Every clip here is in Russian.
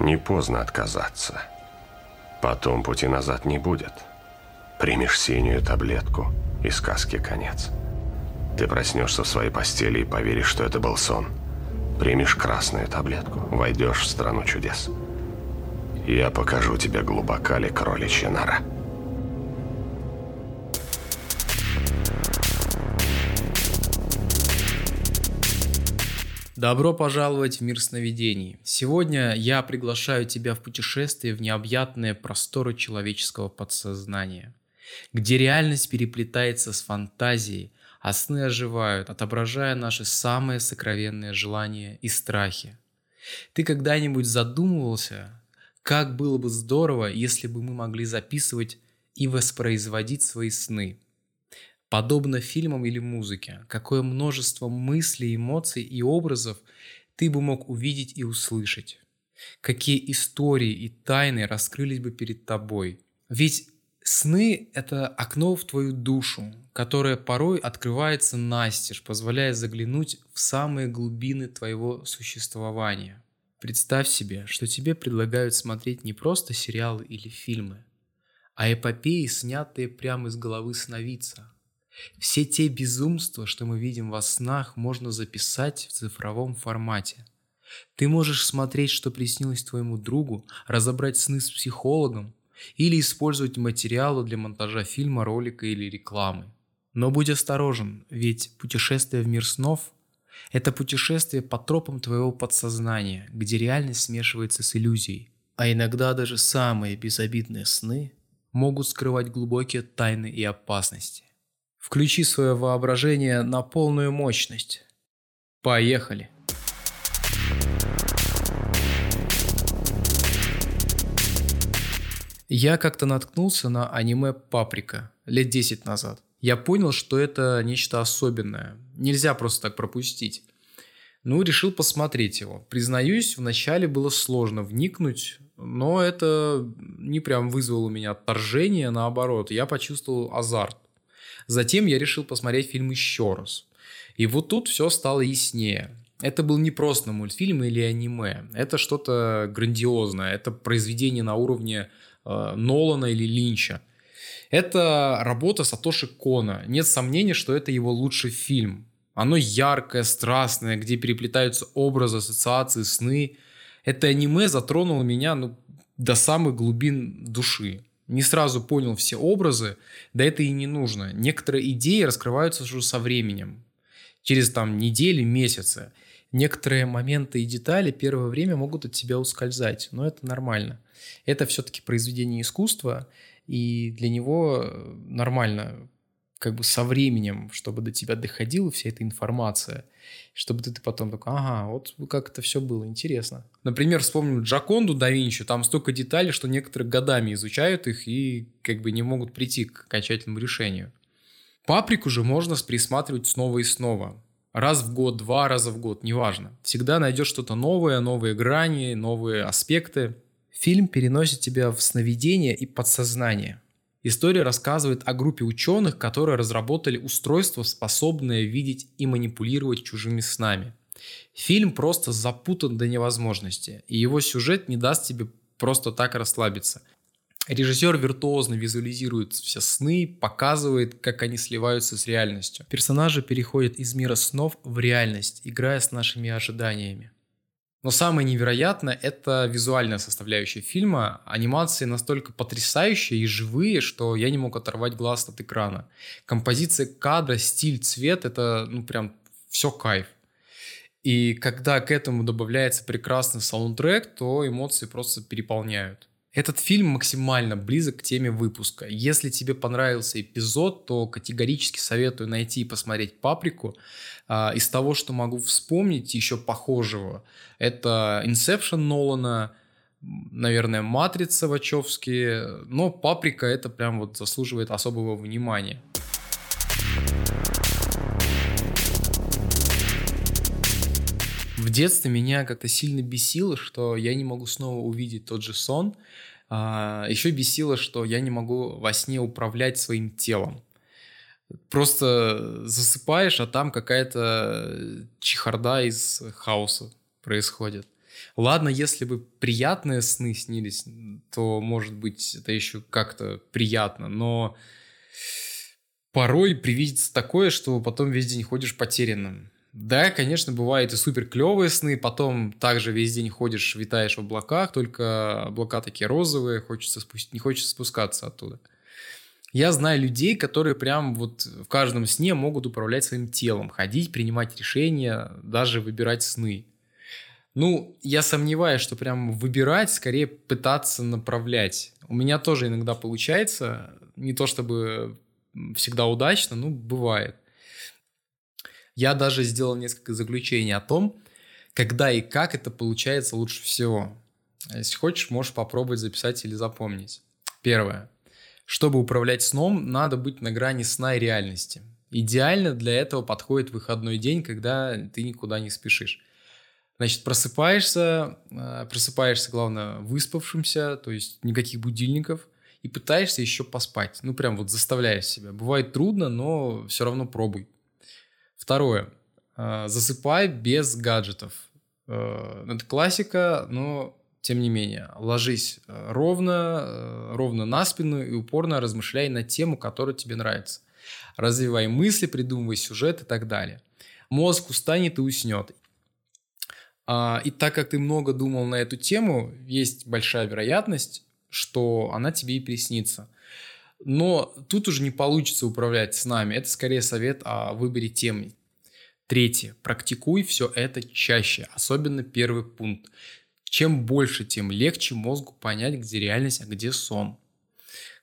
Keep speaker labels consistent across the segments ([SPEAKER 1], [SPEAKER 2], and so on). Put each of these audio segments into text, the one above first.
[SPEAKER 1] Не поздно отказаться. Потом пути назад не будет. Примешь синюю таблетку, и сказки конец. Ты проснешься в своей постели и поверишь, что это был сон. Примешь красную таблетку, войдешь в страну чудес. Я покажу тебе глубока ли кроличья нора.
[SPEAKER 2] Добро пожаловать в мир сновидений. Сегодня я приглашаю тебя в путешествие в необъятные просторы человеческого подсознания, где реальность переплетается с фантазией, а сны оживают, отображая наши самые сокровенные желания и страхи. Ты когда-нибудь задумывался, как было бы здорово, если бы мы могли записывать и воспроизводить свои сны – Подобно фильмам или музыке, какое множество мыслей, эмоций и образов ты бы мог увидеть и услышать. Какие истории и тайны раскрылись бы перед тобой. Ведь сны – это окно в твою душу, которое порой открывается настежь, позволяя заглянуть в самые глубины твоего существования. Представь себе, что тебе предлагают смотреть не просто сериалы или фильмы, а эпопеи, снятые прямо из головы сновидца – все те безумства, что мы видим во снах, можно записать в цифровом формате. Ты можешь смотреть, что приснилось твоему другу, разобрать сны с психологом или использовать материалы для монтажа фильма, ролика или рекламы. Но будь осторожен, ведь путешествие в мир снов – это путешествие по тропам твоего подсознания, где реальность смешивается с иллюзией. А иногда даже самые безобидные сны могут скрывать глубокие тайны и опасности. Включи свое воображение на полную мощность. Поехали! Я как-то наткнулся на аниме «Паприка» лет 10 назад. Я понял, что это нечто особенное. Нельзя просто так пропустить. Ну, решил посмотреть его. Признаюсь, вначале было сложно вникнуть, но это не прям вызвало у меня отторжение, наоборот, я почувствовал азарт. Затем я решил посмотреть фильм еще раз. И вот тут все стало яснее. Это был не просто мультфильм или аниме. Это что-то грандиозное. Это произведение на уровне э, Нолана или Линча. Это работа Сатоши Кона. Нет сомнений, что это его лучший фильм. Оно яркое, страстное, где переплетаются образы, ассоциации, сны. Это аниме затронуло меня ну, до самых глубин души не сразу понял все образы, да это и не нужно. Некоторые идеи раскрываются уже со временем, через там недели, месяцы. Некоторые моменты и детали первое время могут от тебя ускользать, но это нормально. Это все-таки произведение искусства, и для него нормально как бы со временем, чтобы до тебя доходила вся эта информация, чтобы ты, ты потом такой, ага, вот как это все было, интересно. Например, вспомним Джаконду да Винчи, там столько деталей, что некоторые годами изучают их и как бы не могут прийти к окончательному решению. Паприку же можно присматривать снова и снова. Раз в год, два раза в год, неважно. Всегда найдешь что-то новое, новые грани, новые аспекты. Фильм переносит тебя в сновидение и подсознание – История рассказывает о группе ученых, которые разработали устройство, способное видеть и манипулировать чужими снами. Фильм просто запутан до невозможности, и его сюжет не даст тебе просто так расслабиться. Режиссер виртуозно визуализирует все сны, показывает, как они сливаются с реальностью. Персонажи переходят из мира снов в реальность, играя с нашими ожиданиями. Но самое невероятное – это визуальная составляющая фильма. Анимации настолько потрясающие и живые, что я не мог оторвать глаз от экрана. Композиция кадра, стиль, цвет – это ну прям все кайф. И когда к этому добавляется прекрасный саундтрек, то эмоции просто переполняют. Этот фильм максимально близок к теме выпуска. Если тебе понравился эпизод, то категорически советую найти и посмотреть «Паприку». А, из того, что могу вспомнить еще похожего, это «Инсепшн» Нолана, наверное, «Матрица» Вачовски, но «Паприка» это прям вот заслуживает особого внимания. В детстве меня как-то сильно бесило, что я не могу снова увидеть тот же сон. А, еще бесило, что я не могу во сне управлять своим телом. Просто засыпаешь, а там какая-то чехарда из хаоса происходит. Ладно, если бы приятные сны снились, то, может быть, это еще как-то приятно, но порой привидится такое, что потом весь день ходишь потерянным. Да, конечно, бывают и супер клевые сны, потом также весь день ходишь, витаешь в облаках, только облака такие розовые, хочется спустить, не хочется спускаться оттуда. Я знаю людей, которые прям вот в каждом сне могут управлять своим телом, ходить, принимать решения, даже выбирать сны. Ну, я сомневаюсь, что прям выбирать, скорее пытаться направлять. У меня тоже иногда получается, не то чтобы всегда удачно, но бывает. Я даже сделал несколько заключений о том, когда и как это получается лучше всего. Если хочешь, можешь попробовать записать или запомнить. Первое. Чтобы управлять сном, надо быть на грани сна и реальности. Идеально для этого подходит выходной день, когда ты никуда не спешишь. Значит, просыпаешься, э, просыпаешься, главное, выспавшимся, то есть никаких будильников, и пытаешься еще поспать. Ну, прям вот заставляешь себя. Бывает трудно, но все равно пробуй. Второе. Э, засыпай без гаджетов. Э, это классика, но тем не менее. Ложись э, ровно, ровно на спину и упорно размышляй на тему, которая тебе нравится. Развивай мысли, придумывай сюжет и так далее. Мозг устанет и уснет. А, и так как ты много думал на эту тему, есть большая вероятность, что она тебе и приснится. Но тут уже не получится управлять с нами. Это скорее совет о выборе темы. Третье. Практикуй все это чаще, особенно первый пункт. Чем больше, тем легче мозгу понять, где реальность, а где сон.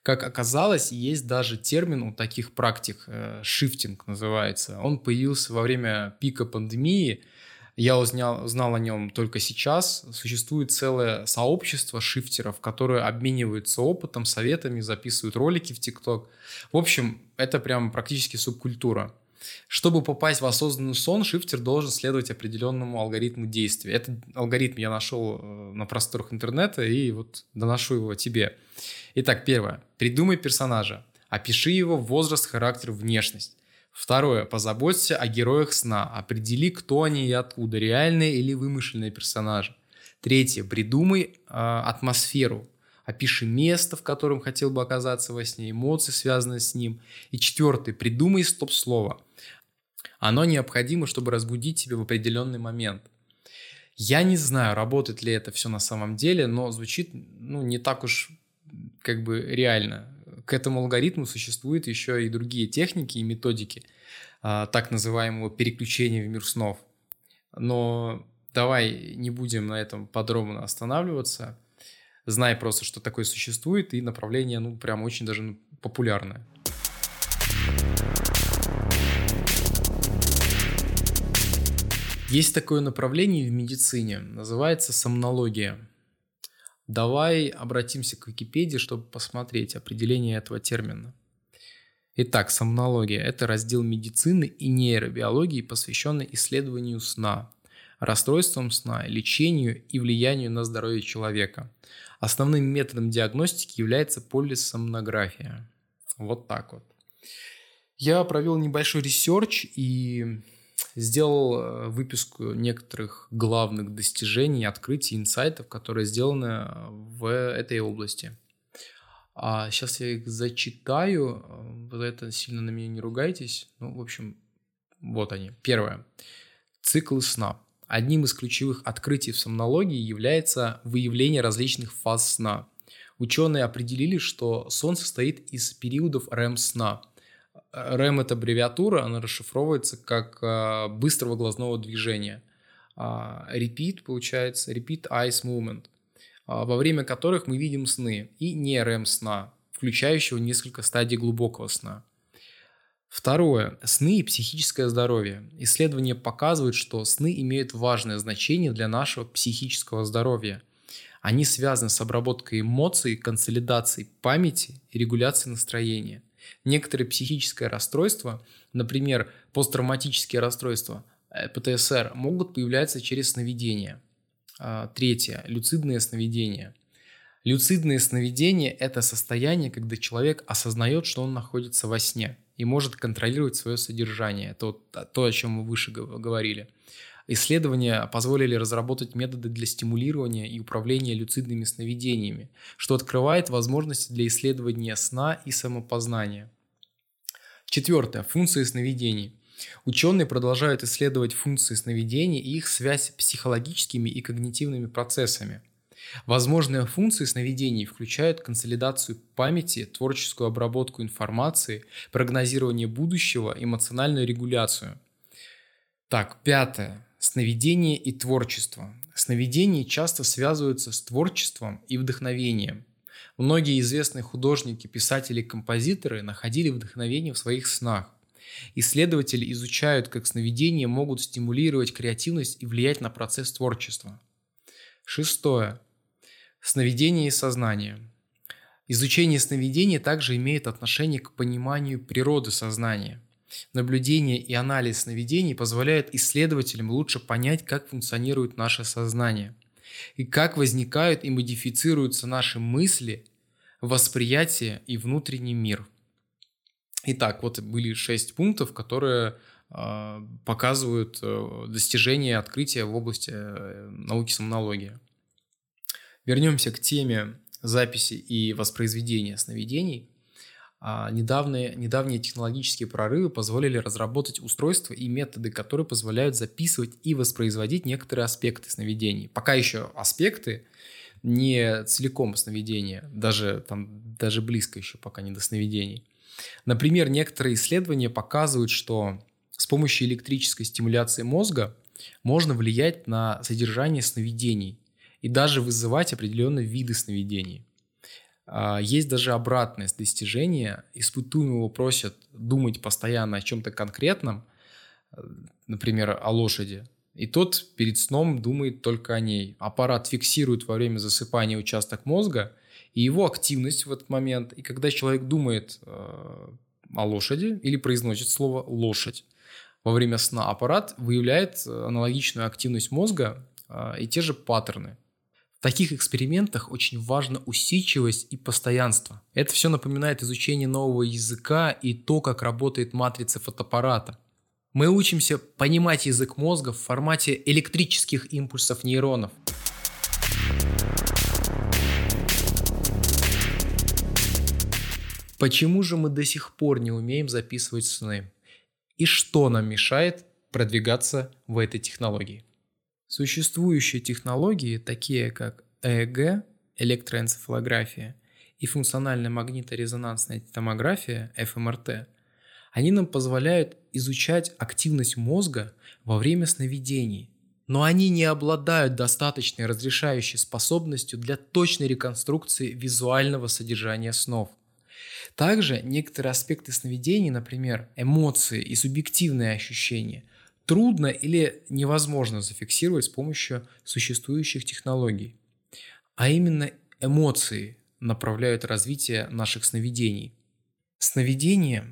[SPEAKER 2] Как оказалось, есть даже термин у таких практик, э, шифтинг называется. Он появился во время пика пандемии – я узнал, узнал о нем только сейчас. Существует целое сообщество шифтеров, которые обмениваются опытом, советами, записывают ролики в ТикТок. В общем, это прям практически субкультура. Чтобы попасть в осознанный сон, шифтер должен следовать определенному алгоритму действия. Этот алгоритм я нашел э, на просторах интернета и вот доношу его тебе. Итак, первое. Придумай персонажа. Опиши его возраст, характер, внешность. Второе. Позаботься о героях сна. Определи, кто они и откуда. Реальные или вымышленные персонажи. Третье. Придумай э, атмосферу. Опиши место, в котором хотел бы оказаться во сне, эмоции, связанные с ним. И четвертое. Придумай стоп-слово. Оно необходимо, чтобы разбудить тебя в определенный момент. Я не знаю, работает ли это все на самом деле, но звучит ну, не так уж как бы реально к этому алгоритму существуют еще и другие техники и методики а, так называемого переключения в мир снов. Но давай не будем на этом подробно останавливаться. Знай просто, что такое существует, и направление, ну, прям очень даже ну, популярное. Есть такое направление в медицине, называется сомнология. Давай обратимся к Википедии, чтобы посмотреть определение этого термина. Итак, сомнология – это раздел медицины и нейробиологии, посвященный исследованию сна, расстройствам сна, лечению и влиянию на здоровье человека. Основным методом диагностики является полисомнография. Вот так вот. Я провел небольшой research и сделал э, выписку некоторых главных достижений, открытий, инсайтов, которые сделаны э, в этой области. А сейчас я их зачитаю. За это сильно на меня не ругайтесь. Ну, в общем, вот они. Первое. Цикл сна. Одним из ключевых открытий в сомнологии является выявление различных фаз сна. Ученые определили, что сон состоит из периодов REM-сна – REM это аббревиатура, она расшифровывается как а, быстрого глазного движения. А, repeat получается repeat eyes movement, а, во время которых мы видим сны и не REM сна, включающего несколько стадий глубокого сна. Второе. Сны и психическое здоровье. Исследования показывают, что сны имеют важное значение для нашего психического здоровья. Они связаны с обработкой эмоций, консолидацией памяти и регуляцией настроения. Некоторые психические расстройства, например, посттравматические расстройства, э, ПТСР, могут появляться через сновидения. А, третье. Люцидные сновидения. Люцидные сновидения – это состояние, когда человек осознает, что он находится во сне и может контролировать свое содержание. Это вот то, о чем мы выше говорили. Исследования позволили разработать методы для стимулирования и управления люцидными сновидениями, что открывает возможности для исследования сна и самопознания. Четвертое. Функции сновидений. Ученые продолжают исследовать функции сновидений и их связь с психологическими и когнитивными процессами. Возможные функции сновидений включают консолидацию памяти, творческую обработку информации, прогнозирование будущего, эмоциональную регуляцию. Так, пятое. Сновидение и творчество. Сновидения часто связываются с творчеством и вдохновением. Многие известные художники, писатели композиторы находили вдохновение в своих снах. Исследователи изучают, как сновидения могут стимулировать креативность и влиять на процесс творчества. Шестое. Сновидение и сознание. Изучение сновидений также имеет отношение к пониманию природы сознания. Наблюдение и анализ сновидений позволяют исследователям лучше понять, как функционирует наше сознание и как возникают и модифицируются наши мысли, восприятие и внутренний мир. Итак, вот были шесть пунктов, которые э, показывают э, достижения, открытия в области э, науки сомнологии. Вернемся к теме записи и воспроизведения сновидений. А недавние, недавние технологические прорывы позволили разработать устройства и методы, которые позволяют записывать и воспроизводить некоторые аспекты сновидений. Пока еще аспекты, не целиком сновидения, даже, там, даже близко еще пока не до сновидений. Например, некоторые исследования показывают, что с помощью электрической стимуляции мозга можно влиять на содержание сновидений и даже вызывать определенные виды сновидений. А, есть даже обратное достижение. Испытуемого просят думать постоянно о чем-то конкретном, э, например, о лошади. И тот перед сном думает только о ней. Аппарат фиксирует во время засыпания участок мозга и его активность в этот момент. И когда человек думает э, о лошади или произносит слово «лошадь», во время сна аппарат выявляет э, аналогичную активность мозга и те же паттерны. Таких экспериментах очень важна усидчивость и постоянство. Это все напоминает изучение нового языка и то, как работает матрица фотоаппарата. Мы учимся понимать язык мозга в формате электрических импульсов нейронов. Почему же мы до сих пор не умеем записывать сны? И что нам мешает продвигаться в этой технологии? Существующие технологии, такие как ЭЭГ, электроэнцефалография, и функциональная магниторезонансная томография, ФМРТ, они нам позволяют изучать активность мозга во время сновидений, но они не обладают достаточной разрешающей способностью для точной реконструкции визуального содержания снов. Также некоторые аспекты сновидений, например, эмоции и субъективные ощущения – трудно или невозможно зафиксировать с помощью существующих технологий. А именно эмоции направляют развитие наших сновидений. Сновидения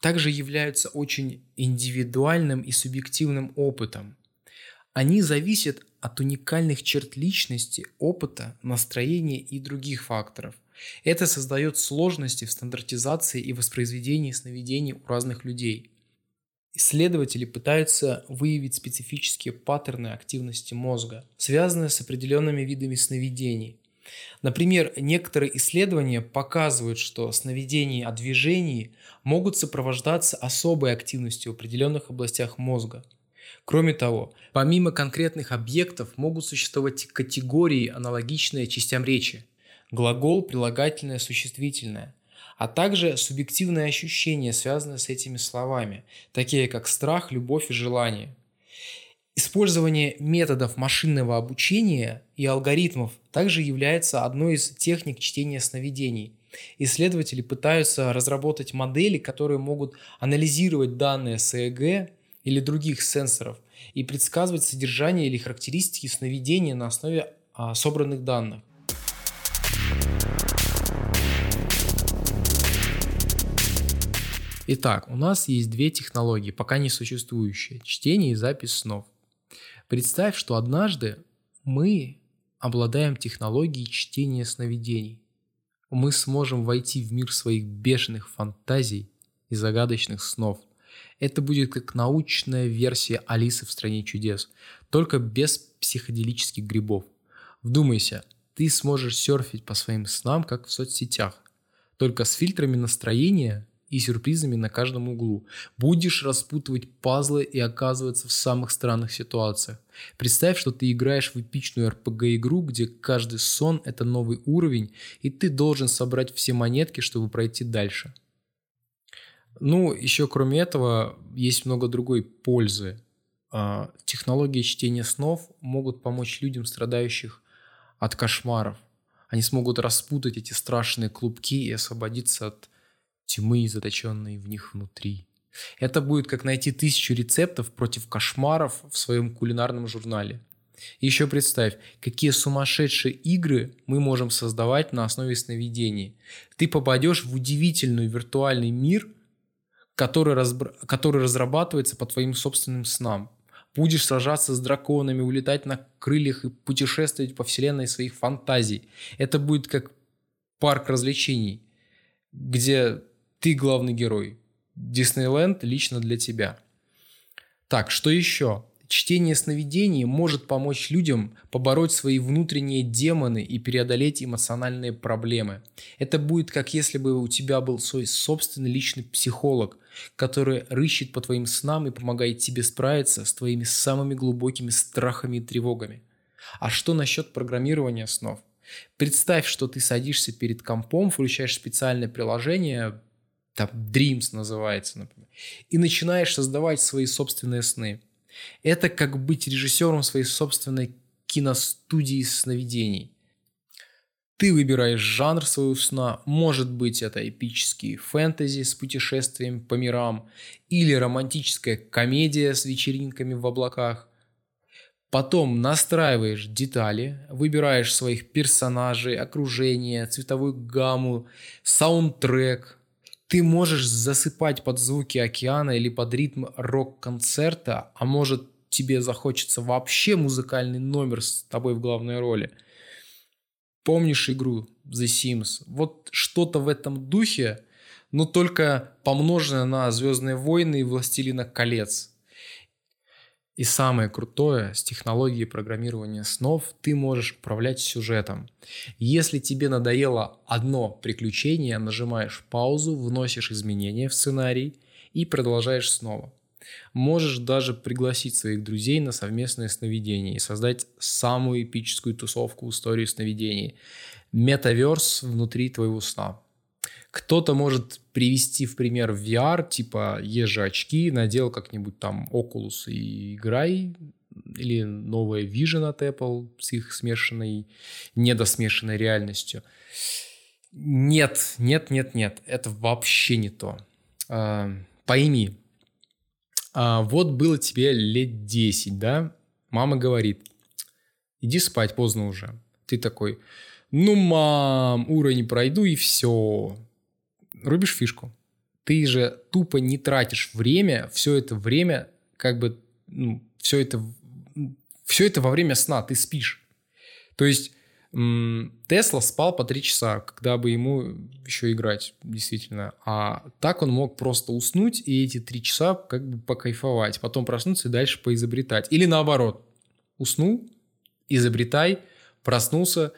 [SPEAKER 2] также являются очень индивидуальным и субъективным опытом. Они зависят от уникальных черт личности, опыта, настроения и других факторов. Это создает сложности в стандартизации и воспроизведении сновидений у разных людей – Исследователи пытаются выявить специфические паттерны активности мозга, связанные с определенными видами сновидений. Например, некоторые исследования показывают, что сновидения о движении могут сопровождаться особой активностью в определенных областях мозга. Кроме того, помимо конкретных объектов могут существовать категории, аналогичные частям речи. Глагол, прилагательное, существительное – а также субъективные ощущения, связанные с этими словами, такие как страх, любовь и желание. Использование методов машинного обучения и алгоритмов также является одной из техник чтения сновидений. Исследователи пытаются разработать модели, которые могут анализировать данные с ЭЭГ или других сенсоров и предсказывать содержание или характеристики сновидения на основе а, собранных данных. Итак, у нас есть две технологии, пока не существующие – чтение и запись снов. Представь, что однажды мы обладаем технологией чтения сновидений. Мы сможем войти в мир своих бешеных фантазий и загадочных снов, Это будет как научная версия Алисы в «Стране чудес», только без психоделических грибов. Вдумайся, ты сможешь серфить по своим снам, как в соцсетях, только с фильтрами настроения и сюрпризами на каждом углу. Будешь распутывать пазлы и оказываться в самых странных ситуациях. Представь, что ты играешь в эпичную RPG-игру, где каждый сон – это новый уровень, и ты должен собрать все монетки, чтобы пройти дальше. Ну, еще кроме этого, есть много другой пользы. А, технологии чтения снов могут помочь людям, страдающих от кошмаров. Они смогут распутать эти страшные клубки и освободиться от тьмы, заточенной в них внутри. Это будет как найти тысячу рецептов против кошмаров в своем кулинарном журнале. И еще представь, какие сумасшедшие игры мы можем создавать на основе сновидений. Ты попадешь в удивительный виртуальный мир, который, разбр... который разрабатывается по твоим собственным снам. Будешь сражаться с драконами, улетать на крыльях и путешествовать по вселенной своих фантазий. Это будет как парк развлечений, где ты главный герой. Диснейленд лично для тебя. Так, что еще? Чтение сновидений может помочь людям побороть свои внутренние демоны и преодолеть эмоциональные проблемы. Это будет как если бы у тебя был свой собственный личный психолог, который рыщет по твоим снам и помогает тебе справиться с твоими самыми глубокими страхами и тревогами. А что насчет программирования снов? Представь, что ты садишься перед компом, включаешь специальное приложение, там Dreams называется, например, и начинаешь создавать свои собственные сны. Это как быть режиссером своей собственной киностудии сновидений. Ты выбираешь жанр своего сна, может быть это эпический фэнтези с путешествием по мирам или романтическая комедия с вечеринками в облаках. Потом настраиваешь детали, выбираешь своих персонажей, окружение, цветовую гамму, саундтрек, ты можешь засыпать под звуки океана или под ритм рок-концерта, а может тебе захочется вообще музыкальный номер с тобой в главной роли. Помнишь игру The Sims? Вот что-то в этом духе, но только помноженное на Звездные войны и Властелина колец – и самое крутое, с технологией программирования снов ты можешь управлять сюжетом. Если тебе надоело одно приключение, нажимаешь паузу, вносишь изменения в сценарий и продолжаешь снова. Можешь даже пригласить своих друзей на совместное сновидение и создать самую эпическую тусовку в истории сновидений. Метаверс внутри твоего сна. Кто-то может привести в пример VR, типа ешь очки, надел как-нибудь там Oculus и играй, или новая Vision от Apple с их смешанной, недосмешанной реальностью. Нет, нет, нет, нет, это вообще не то. А, пойми, а, вот было тебе лет 10, да? Мама говорит, иди спать, поздно уже. Ты такой, ну, мам, уровень пройду и все рубишь фишку. Ты же тупо не тратишь время, все это время, как бы, ну, все это, все это во время сна, ты спишь. То есть Тесла спал по три часа, когда бы ему еще играть, действительно. А так он мог просто уснуть и эти три часа как бы покайфовать, потом проснуться и дальше поизобретать. Или наоборот, уснул, изобретай, проснулся,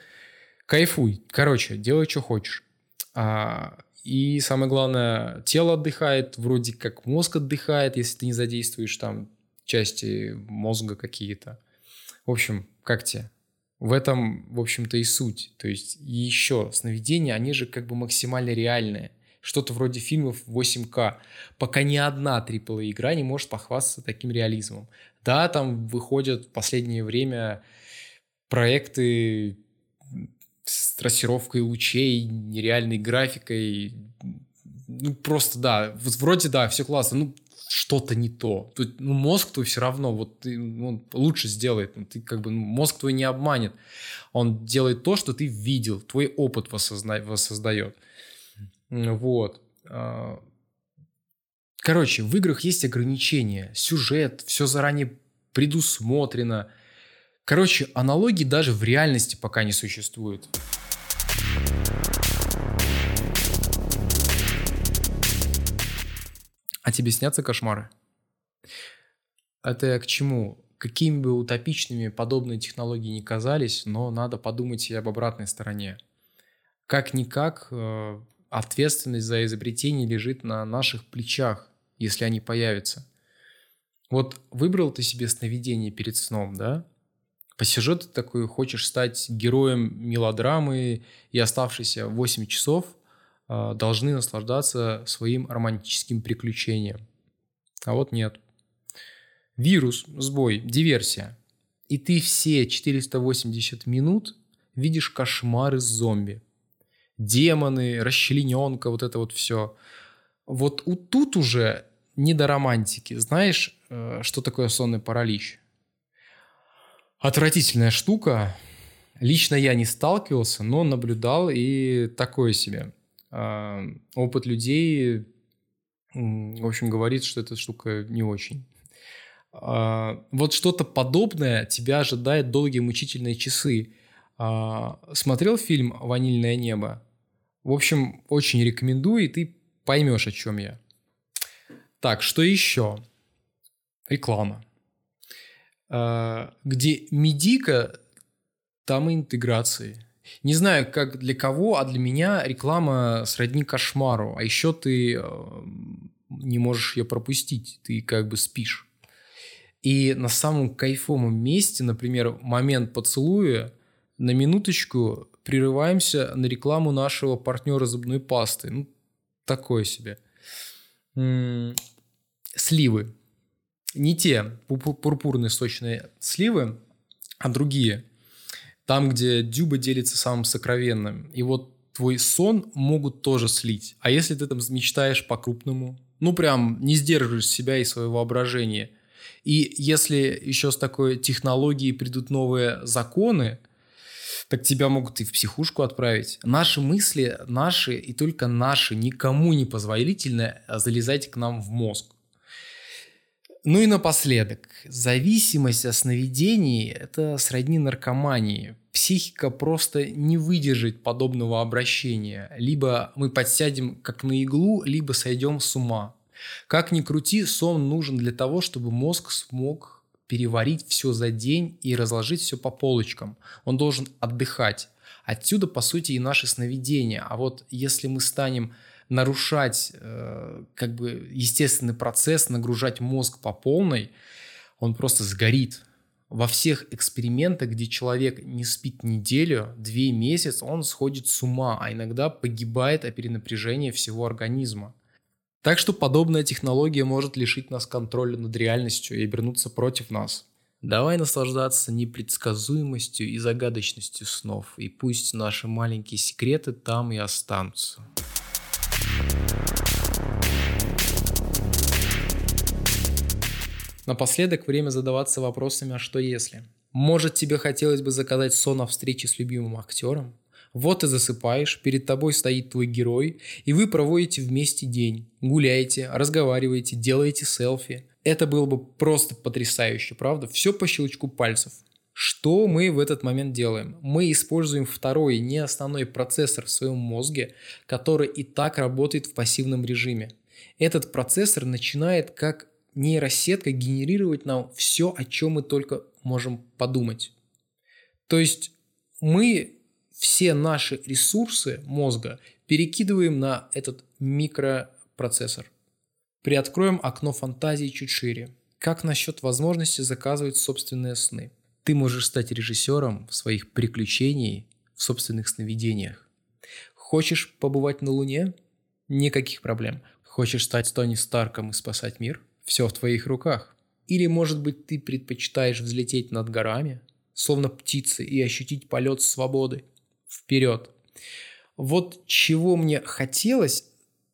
[SPEAKER 2] кайфуй. Короче, делай, что хочешь. А, и самое главное, тело отдыхает, вроде как мозг отдыхает, если ты не задействуешь там части мозга какие-то. В общем, как тебе? В этом, в общем-то, и суть. То есть еще сновидения, они же как бы максимально реальные. Что-то вроде фильмов 8К. Пока ни одна AAA игра не может похвастаться таким реализмом. Да, там выходят в последнее время проекты с трассировкой лучей, нереальной графикой. Ну, просто, да, вроде, да, все классно, ну, что-то не то. Тут, ну, мозг твой все равно, вот ты, он лучше сделает. Ну, ты как бы, ну, мозг твой не обманет. Он делает то, что ты видел, твой опыт воссозна... воссоздает. Вот. А, короче, в играх есть ограничения. Сюжет, все заранее предусмотрено. Короче, аналогий даже в реальности пока не существует. А тебе снятся кошмары? Это к чему? Какими бы утопичными подобные технологии не казались, но надо подумать и об обратной стороне. Как-никак э, ответственность за изобретение лежит на наших плечах, если они появятся. Вот выбрал ты себе сновидение перед сном, да? По сюжету такой хочешь стать героем мелодрамы и оставшиеся 8 часов э, должны наслаждаться своим романтическим приключением. А вот нет. Вирус, сбой, диверсия. И ты все 480 минут видишь кошмары с зомби. Демоны, расчлененка, вот это вот все. Вот тут уже не до романтики. Знаешь, э, что такое сонный паралич? Отвратительная штука. Лично я не сталкивался, но наблюдал и такое себе. А, опыт людей, в общем, говорит, что эта штука не очень. А, вот что-то подобное тебя ожидает долгие мучительные часы. А, смотрел фильм «Ванильное небо»? В общем, очень рекомендую, и ты поймешь, о чем я. Так, что еще? Реклама. А, где медика, там и интеграции. Не знаю, как для кого, а для меня реклама сродни кошмару. А еще ты не можешь ее пропустить. Ты как бы спишь. И на самом кайфовом месте, например, момент поцелуя, на минуточку прерываемся на рекламу нашего партнера зубной пасты. Ну, такое себе. Сливы. Не те пурпурные сочные сливы, а другие. Там, где дюба делится самым сокровенным. И вот твой сон могут тоже слить. А если ты там мечтаешь по-крупному, ну прям не сдерживаешь себя и свое воображение – и если еще с такой технологией придут новые законы, так тебя могут и в психушку отправить. Наши мысли, наши и только наши, никому не позволительно залезать к нам в мозг. Ну и напоследок, зависимость от сновидений – это сродни наркомании. Психика просто не выдержит подобного обращения. Либо мы подсядем как на иглу, либо сойдем с ума. Как ни крути, сон нужен для того, чтобы мозг смог переварить все за день и разложить все по полочкам. Он должен отдыхать. Отсюда, по сути, и наши сновидения. А вот если мы станем нарушать э, как бы естественный процесс, нагружать мозг по полной, он просто сгорит. Во всех экспериментах, где человек не спит неделю, две месяца, он сходит с ума, а иногда погибает от перенапряжения всего организма. Так что подобная технология может лишить нас контроля над реальностью и обернуться против нас. Давай наслаждаться непредсказуемостью и загадочностью снов, и пусть наши маленькие секреты там и останутся. Напоследок время задаваться вопросами «а что если?». Может тебе хотелось бы заказать сон о встрече с любимым актером? Вот ты засыпаешь, перед тобой стоит твой герой, и вы проводите вместе день. Гуляете, разговариваете, делаете селфи. Это было бы просто потрясающе, правда? Все по щелчку пальцев. Что мы в этот момент делаем? Мы используем второй, не основной процессор в своем мозге, который и так работает в пассивном режиме. Этот процессор начинает как нейросетка генерировать нам все, о чем мы только можем подумать. То есть мы все наши ресурсы мозга перекидываем на этот микропроцессор. Приоткроем окно фантазии чуть шире. Как насчет возможности заказывать собственные сны? Ты можешь стать режиссером своих приключений в собственных сновидениях. Хочешь побывать на Луне? Никаких проблем. Хочешь стать Тони Старком и спасать мир? Все в твоих руках. Или, может быть, ты предпочитаешь взлететь над горами, словно птицы, и ощутить полет свободы – вперед. Вот чего мне хотелось,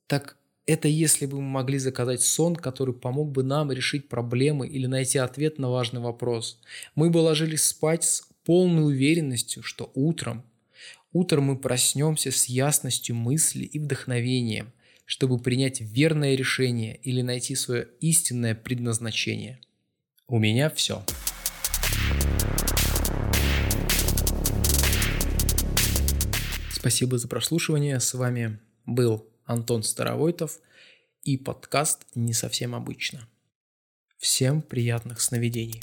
[SPEAKER 2] так это если бы мы могли заказать сон, который помог бы нам решить проблемы или найти ответ на важный вопрос. Мы бы ложились спать с полной уверенностью, что утром, утром мы проснемся с ясностью мысли и вдохновением, чтобы принять верное решение или найти свое истинное предназначение. У меня все. Спасибо за прослушивание. С вами был Антон Старовойтов. и подкаст «Не совсем обычно». Всем приятных сновидений.